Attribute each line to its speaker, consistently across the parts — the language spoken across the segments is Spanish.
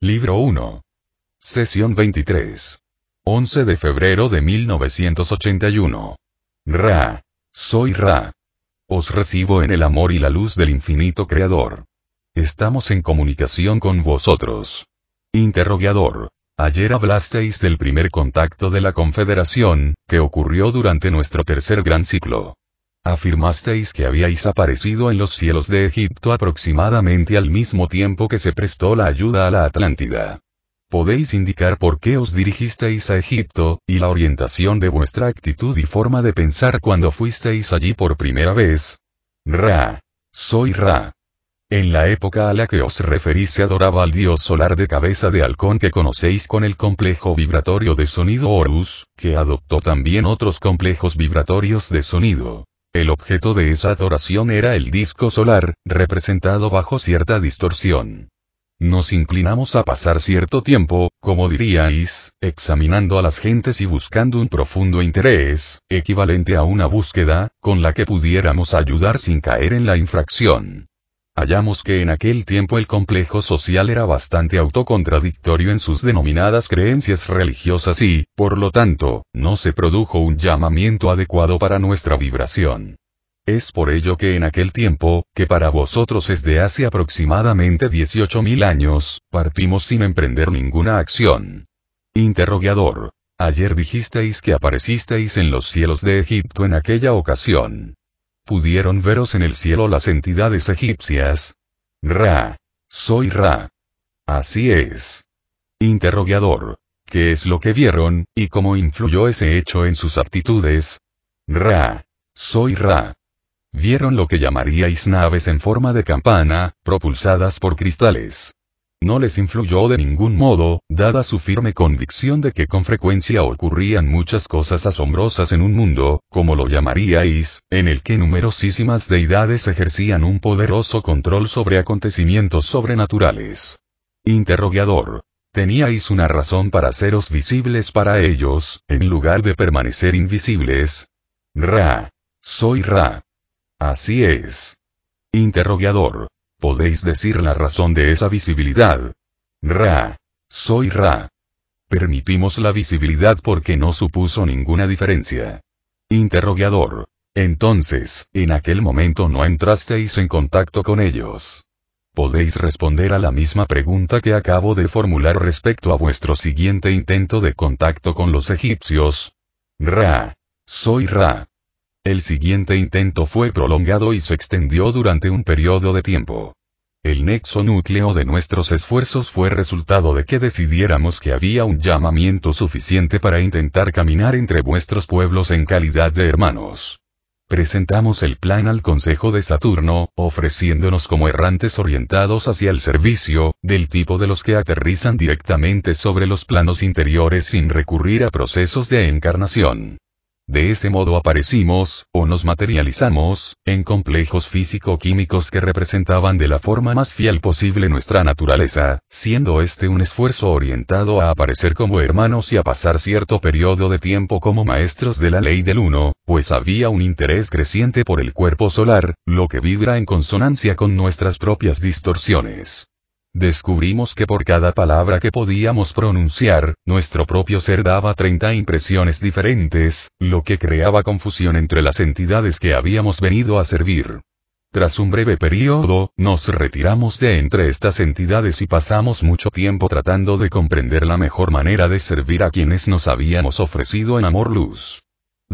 Speaker 1: Libro 1. Sesión 23. 11 de febrero de 1981. Ra. Soy Ra. Os recibo en el amor y la luz del infinito Creador. Estamos en comunicación con vosotros. Interrogador. Ayer hablasteis del primer contacto de la Confederación, que ocurrió durante nuestro tercer gran ciclo. Afirmasteis que habíais aparecido en los cielos de Egipto aproximadamente al mismo tiempo que se prestó la ayuda a la Atlántida. ¿Podéis indicar por qué os dirigisteis a Egipto, y la orientación de vuestra actitud y forma de pensar cuando fuisteis allí por primera vez? Ra. Soy Ra. En la época a la que os referís se adoraba al dios solar de cabeza de halcón que conocéis con el complejo vibratorio de sonido Horus, que adoptó también otros complejos vibratorios de sonido. El objeto de esa adoración era el disco solar, representado bajo cierta distorsión. Nos inclinamos a pasar cierto tiempo, como diríais, examinando a las gentes y buscando un profundo interés, equivalente a una búsqueda, con la que pudiéramos ayudar sin caer en la infracción. Hallamos que en aquel tiempo el complejo social era bastante autocontradictorio en sus denominadas creencias religiosas y, por lo tanto, no se produjo un llamamiento adecuado para nuestra vibración. Es por ello que en aquel tiempo, que para vosotros es de hace aproximadamente 18.000 años, partimos sin emprender ninguna acción. Interrogador. Ayer dijisteis que aparecisteis en los cielos de Egipto en aquella ocasión. ¿Pudieron veros en el cielo las entidades egipcias? Ra. Soy Ra. Así es. Interrogador. ¿Qué es lo que vieron, y cómo influyó ese hecho en sus aptitudes? Ra. Soy Ra. Vieron lo que llamaríais naves en forma de campana, propulsadas por cristales no les influyó de ningún modo, dada su firme convicción de que con frecuencia ocurrían muchas cosas asombrosas en un mundo, como lo llamaríais, en el que numerosísimas deidades ejercían un poderoso control sobre acontecimientos sobrenaturales. Interrogador. Teníais una razón para seros visibles para ellos, en lugar de permanecer invisibles. Ra. Soy Ra. Así es. Interrogador. ¿Podéis decir la razón de esa visibilidad? Ra. Soy Ra. Permitimos la visibilidad porque no supuso ninguna diferencia. Interrogador. Entonces, en aquel momento no entrasteis en contacto con ellos. Podéis responder a la misma pregunta que acabo de formular respecto a vuestro siguiente intento de contacto con los egipcios. Ra. Soy Ra. El siguiente intento fue prolongado y se extendió durante un periodo de tiempo. El nexo núcleo de nuestros esfuerzos fue resultado de que decidiéramos que había un llamamiento suficiente para intentar caminar entre vuestros pueblos en calidad de hermanos. Presentamos el plan al Consejo de Saturno, ofreciéndonos como errantes orientados hacia el servicio, del tipo de los que aterrizan directamente sobre los planos interiores sin recurrir a procesos de encarnación. De ese modo aparecimos, o nos materializamos, en complejos físico-químicos que representaban de la forma más fiel posible nuestra naturaleza, siendo este un esfuerzo orientado a aparecer como hermanos y a pasar cierto periodo de tiempo como maestros de la ley del uno, pues había un interés creciente por el cuerpo solar, lo que vibra en consonancia con nuestras propias distorsiones. Descubrimos que por cada palabra que podíamos pronunciar, nuestro propio ser daba 30 impresiones diferentes, lo que creaba confusión entre las entidades que habíamos venido a servir. Tras un breve periodo, nos retiramos de entre estas entidades y pasamos mucho tiempo tratando de comprender la mejor manera de servir a quienes nos habíamos ofrecido en amor luz.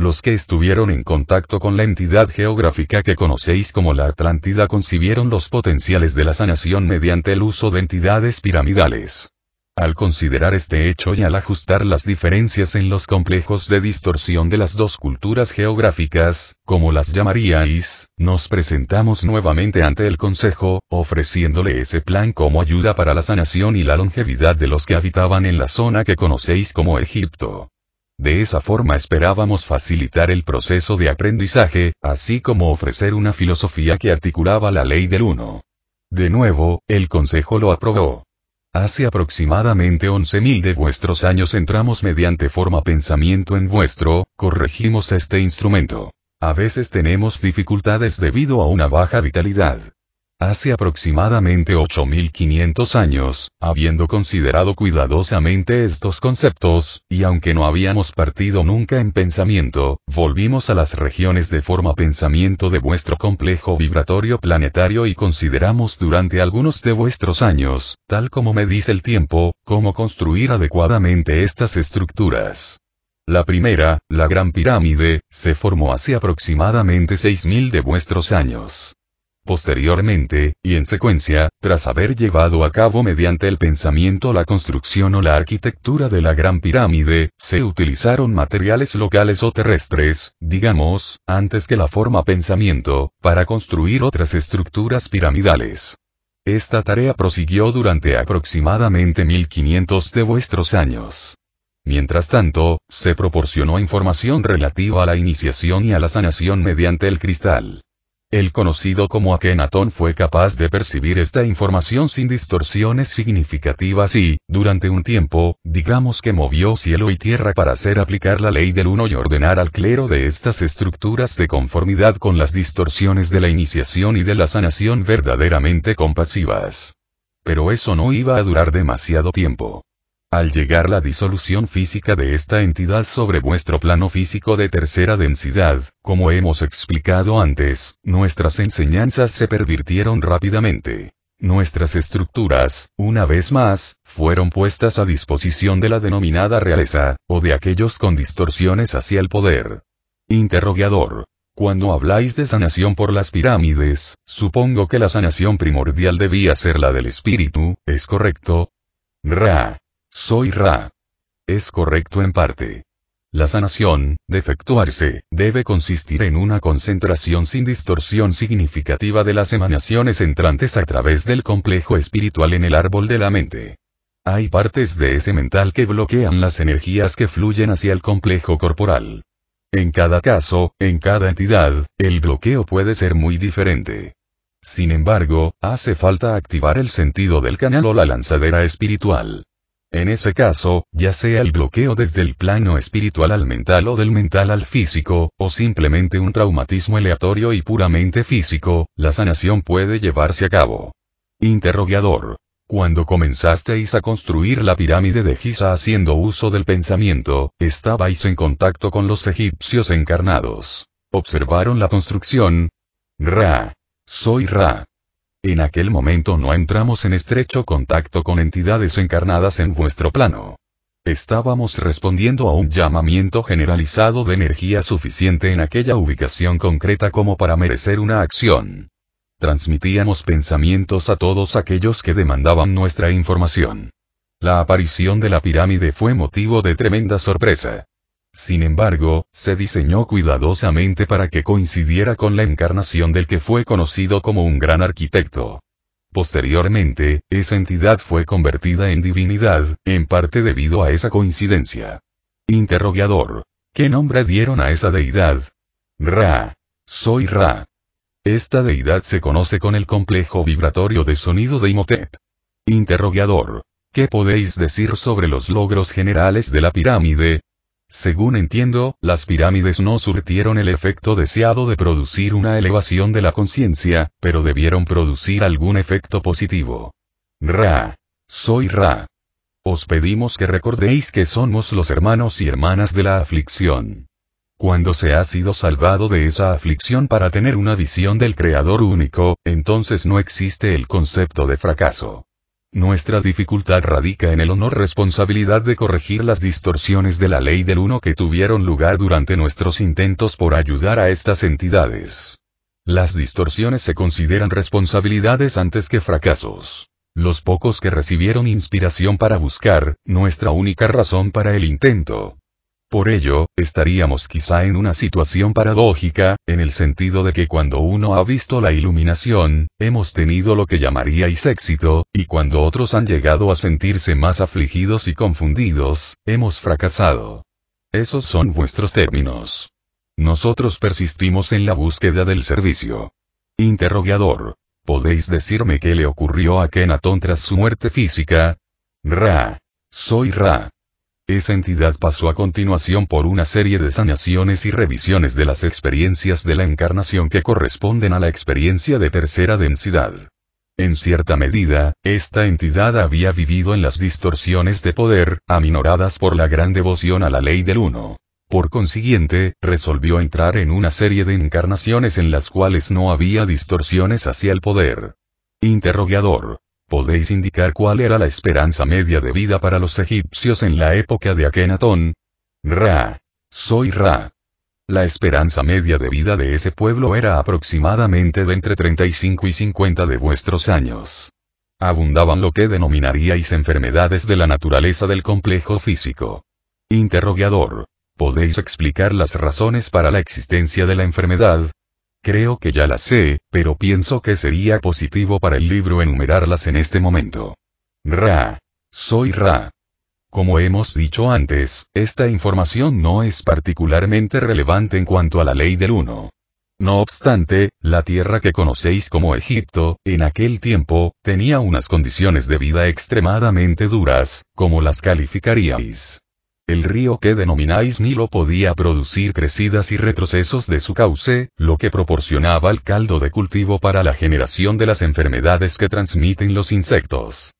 Speaker 1: Los que estuvieron en contacto con la entidad geográfica que conocéis como la Atlántida concibieron los potenciales de la sanación mediante el uso de entidades piramidales. Al considerar este hecho y al ajustar las diferencias en los complejos de distorsión de las dos culturas geográficas, como las llamaríais, nos presentamos nuevamente ante el Consejo, ofreciéndole ese plan como ayuda para la sanación y la longevidad de los que habitaban en la zona que conocéis como Egipto. De esa forma esperábamos facilitar el proceso de aprendizaje, así como ofrecer una filosofía que articulaba la ley del uno. De nuevo, el Consejo lo aprobó. Hace aproximadamente 11.000 de vuestros años entramos mediante forma pensamiento en vuestro, corregimos este instrumento. A veces tenemos dificultades debido a una baja vitalidad. Hace aproximadamente 8500 años, habiendo considerado cuidadosamente estos conceptos, y aunque no habíamos partido nunca en pensamiento, volvimos a las regiones de forma pensamiento de vuestro complejo vibratorio planetario y consideramos durante algunos de vuestros años, tal como me dice el tiempo, cómo construir adecuadamente estas estructuras. La primera, la Gran Pirámide, se formó hace aproximadamente 6000 de vuestros años. Posteriormente, y en secuencia, tras haber llevado a cabo mediante el pensamiento la construcción o la arquitectura de la Gran Pirámide, se utilizaron materiales locales o terrestres, digamos, antes que la forma pensamiento, para construir otras estructuras piramidales. Esta tarea prosiguió durante aproximadamente 1500 de vuestros años. Mientras tanto, se proporcionó información relativa a la iniciación y a la sanación mediante el cristal. El conocido como Akenatón fue capaz de percibir esta información sin distorsiones significativas y, durante un tiempo, digamos que movió cielo y tierra para hacer aplicar la ley del uno y ordenar al clero de estas estructuras de conformidad con las distorsiones de la iniciación y de la sanación verdaderamente compasivas. Pero eso no iba a durar demasiado tiempo. Al llegar la disolución física de esta entidad sobre vuestro plano físico de tercera densidad, como hemos explicado antes, nuestras enseñanzas se pervirtieron rápidamente. Nuestras estructuras, una vez más, fueron puestas a disposición de la denominada realeza, o de aquellos con distorsiones hacia el poder. Interrogador. Cuando habláis de sanación por las pirámides, supongo que la sanación primordial debía ser la del espíritu, ¿es correcto? Ra. Soy Ra. Es correcto en parte. La sanación, de debe consistir en una concentración sin distorsión significativa de las emanaciones entrantes a través del complejo espiritual en el árbol de la mente. Hay partes de ese mental que bloquean las energías que fluyen hacia el complejo corporal. En cada caso, en cada entidad, el bloqueo puede ser muy diferente. Sin embargo, hace falta activar el sentido del canal o la lanzadera espiritual. En ese caso, ya sea el bloqueo desde el plano espiritual al mental o del mental al físico, o simplemente un traumatismo aleatorio y puramente físico, la sanación puede llevarse a cabo. Interrogador. Cuando comenzasteis a construir la pirámide de Giza haciendo uso del pensamiento, estabais en contacto con los egipcios encarnados. ¿Observaron la construcción? Ra. Soy Ra. En aquel momento no entramos en estrecho contacto con entidades encarnadas en vuestro plano. Estábamos respondiendo a un llamamiento generalizado de energía suficiente en aquella ubicación concreta como para merecer una acción. Transmitíamos pensamientos a todos aquellos que demandaban nuestra información. La aparición de la pirámide fue motivo de tremenda sorpresa. Sin embargo, se diseñó cuidadosamente para que coincidiera con la encarnación del que fue conocido como un gran arquitecto. Posteriormente, esa entidad fue convertida en divinidad, en parte debido a esa coincidencia. Interrogador. ¿Qué nombre dieron a esa deidad? Ra. Soy Ra. Esta deidad se conoce con el complejo vibratorio de sonido de Imhotep. Interrogador. ¿Qué podéis decir sobre los logros generales de la pirámide? Según entiendo, las pirámides no surtieron el efecto deseado de producir una elevación de la conciencia, pero debieron producir algún efecto positivo. Ra. Soy Ra. Os pedimos que recordéis que somos los hermanos y hermanas de la aflicción. Cuando se ha sido salvado de esa aflicción para tener una visión del Creador único, entonces no existe el concepto de fracaso. Nuestra dificultad radica en el honor responsabilidad de corregir las distorsiones de la ley del uno que tuvieron lugar durante nuestros intentos por ayudar a estas entidades. Las distorsiones se consideran responsabilidades antes que fracasos. los pocos que recibieron inspiración para buscar, nuestra única razón para el intento. Por ello, estaríamos quizá en una situación paradójica, en el sentido de que cuando uno ha visto la iluminación, hemos tenido lo que llamaríais éxito, y cuando otros han llegado a sentirse más afligidos y confundidos, hemos fracasado. Esos son vuestros términos. Nosotros persistimos en la búsqueda del servicio. Interrogador. ¿Podéis decirme qué le ocurrió a Kenaton tras su muerte física? Ra. Soy Ra. Esa entidad pasó a continuación por una serie de sanaciones y revisiones de las experiencias de la encarnación que corresponden a la experiencia de tercera densidad. En cierta medida, esta entidad había vivido en las distorsiones de poder, aminoradas por la gran devoción a la ley del uno. Por consiguiente, resolvió entrar en una serie de encarnaciones en las cuales no había distorsiones hacia el poder. Interrogador. ¿Podéis indicar cuál era la esperanza media de vida para los egipcios en la época de Akenatón? Ra. Soy Ra. La esperanza media de vida de ese pueblo era aproximadamente de entre 35 y 50 de vuestros años. Abundaban lo que denominaríais enfermedades de la naturaleza del complejo físico. Interrogador. ¿Podéis explicar las razones para la existencia de la enfermedad? Creo que ya las sé, pero pienso que sería positivo para el libro enumerarlas en este momento. Ra. Soy Ra. Como hemos dicho antes, esta información no es particularmente relevante en cuanto a la ley del uno. No obstante, la tierra que conocéis como Egipto, en aquel tiempo, tenía unas condiciones de vida extremadamente duras, como las calificaríais. El río que denomináis Nilo podía producir crecidas y retrocesos de su cauce, lo que proporcionaba el caldo de cultivo para la generación de las enfermedades que transmiten los insectos.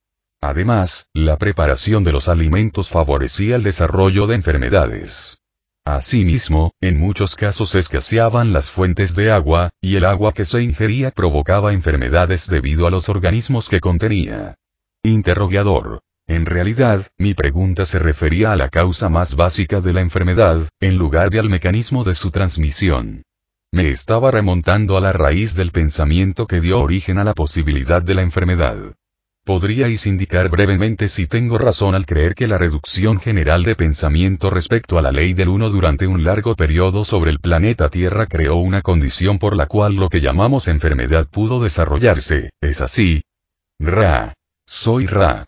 Speaker 1: Además, la preparación de los alimentos favorecía el desarrollo de enfermedades. Asimismo, en muchos casos escaseaban las fuentes de agua, y el agua que se ingería provocaba enfermedades debido a los organismos que contenía. Interrogador. En realidad, mi pregunta se refería a la causa más básica de la enfermedad, en lugar de al mecanismo de su transmisión. Me estaba remontando a la raíz del pensamiento que dio origen a la posibilidad de la enfermedad. ¿Podríais indicar brevemente si tengo razón al creer que la reducción general de pensamiento respecto a la ley del uno durante un largo periodo sobre el planeta Tierra creó una condición por la cual lo que llamamos enfermedad pudo desarrollarse? ¿Es así? Ra. Soy Ra.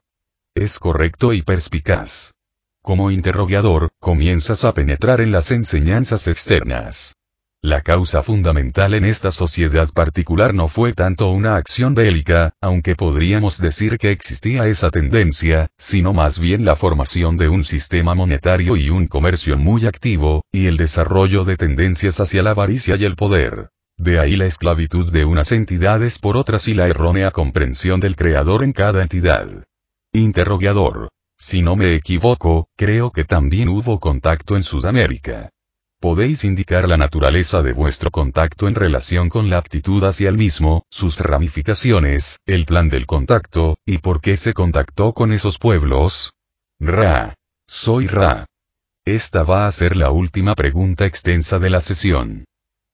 Speaker 1: Es correcto y perspicaz. Como interrogador, comienzas a penetrar en las enseñanzas externas. La causa fundamental en esta sociedad particular no fue tanto una acción bélica, aunque podríamos decir que existía esa tendencia, sino más bien la formación de un sistema monetario y un comercio muy activo, y el desarrollo de tendencias hacia la avaricia y el poder. De ahí la esclavitud de unas entidades por otras y la errónea comprensión del creador en cada entidad. Interrogador. Si no me equivoco, creo que también hubo contacto en Sudamérica. ¿Podéis indicar la naturaleza de vuestro contacto en relación con la aptitud hacia el mismo, sus ramificaciones, el plan del contacto, y por qué se contactó con esos pueblos? Ra. Soy Ra. Esta va a ser la última pregunta extensa de la sesión.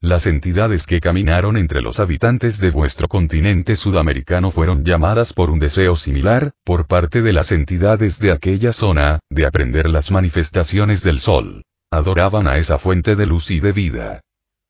Speaker 1: Las entidades que caminaron entre los habitantes de vuestro continente sudamericano fueron llamadas por un deseo similar, por parte de las entidades de aquella zona, de aprender las manifestaciones del sol. Adoraban a esa fuente de luz y de vida.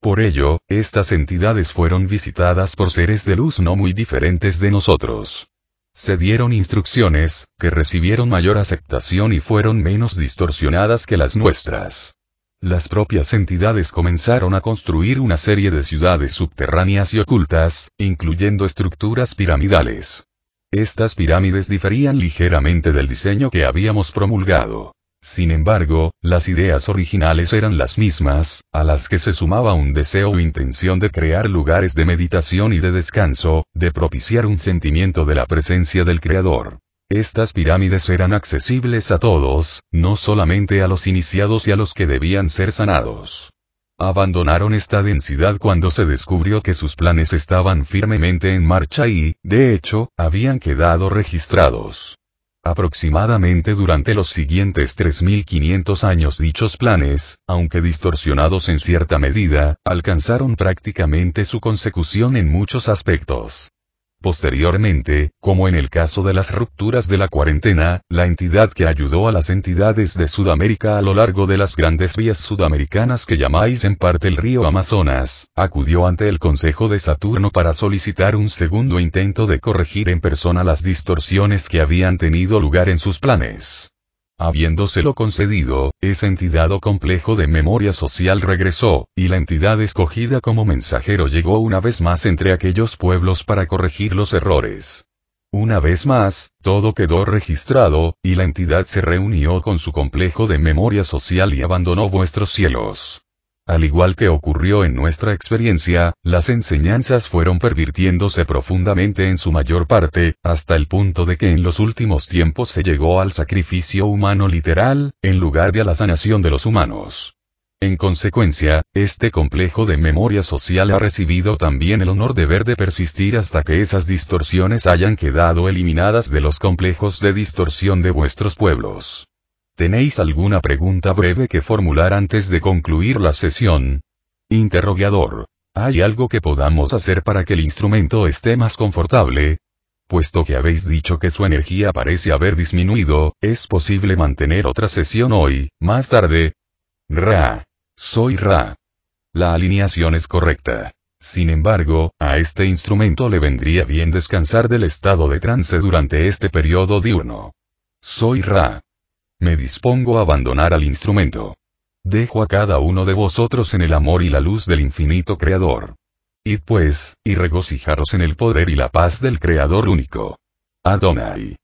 Speaker 1: Por ello, estas entidades fueron visitadas por seres de luz no muy diferentes de nosotros. Se dieron instrucciones, que recibieron mayor aceptación y fueron menos distorsionadas que las nuestras. Las propias entidades comenzaron a construir una serie de ciudades subterráneas y ocultas, incluyendo estructuras piramidales. Estas pirámides diferían ligeramente del diseño que habíamos promulgado. Sin embargo, las ideas originales eran las mismas, a las que se sumaba un deseo o intención de crear lugares de meditación y de descanso, de propiciar un sentimiento de la presencia del Creador. Estas pirámides eran accesibles a todos, no solamente a los iniciados y a los que debían ser sanados. Abandonaron esta densidad cuando se descubrió que sus planes estaban firmemente en marcha y, de hecho, habían quedado registrados. Aproximadamente durante los siguientes 3.500 años dichos planes, aunque distorsionados en cierta medida, alcanzaron prácticamente su consecución en muchos aspectos. Posteriormente, como en el caso de las rupturas de la cuarentena, la entidad que ayudó a las entidades de Sudamérica a lo largo de las grandes vías sudamericanas que llamáis en parte el río Amazonas, acudió ante el Consejo de Saturno para solicitar un segundo intento de corregir en persona las distorsiones que habían tenido lugar en sus planes. Habiéndoselo concedido, esa entidad o complejo de memoria social regresó, y la entidad escogida como mensajero llegó una vez más entre aquellos pueblos para corregir los errores. Una vez más, todo quedó registrado, y la entidad se reunió con su complejo de memoria social y abandonó vuestros cielos. Al igual que ocurrió en nuestra experiencia, las enseñanzas fueron pervirtiéndose profundamente en su mayor parte, hasta el punto de que en los últimos tiempos se llegó al sacrificio humano literal, en lugar de a la sanación de los humanos. En consecuencia, este complejo de memoria social ha recibido también el honor de ver de persistir hasta que esas distorsiones hayan quedado eliminadas de los complejos de distorsión de vuestros pueblos. ¿Tenéis alguna pregunta breve que formular antes de concluir la sesión? Interrogador. ¿Hay algo que podamos hacer para que el instrumento esté más confortable? Puesto que habéis dicho que su energía parece haber disminuido, ¿es posible mantener otra sesión hoy, más tarde? Ra. Soy Ra. La alineación es correcta. Sin embargo, a este instrumento le vendría bien descansar del estado de trance durante este periodo diurno. Soy Ra. Me dispongo a abandonar al instrumento. Dejo a cada uno de vosotros en el amor y la luz del infinito Creador. Id pues, y regocijaros en el poder y la paz del Creador único. Adonai.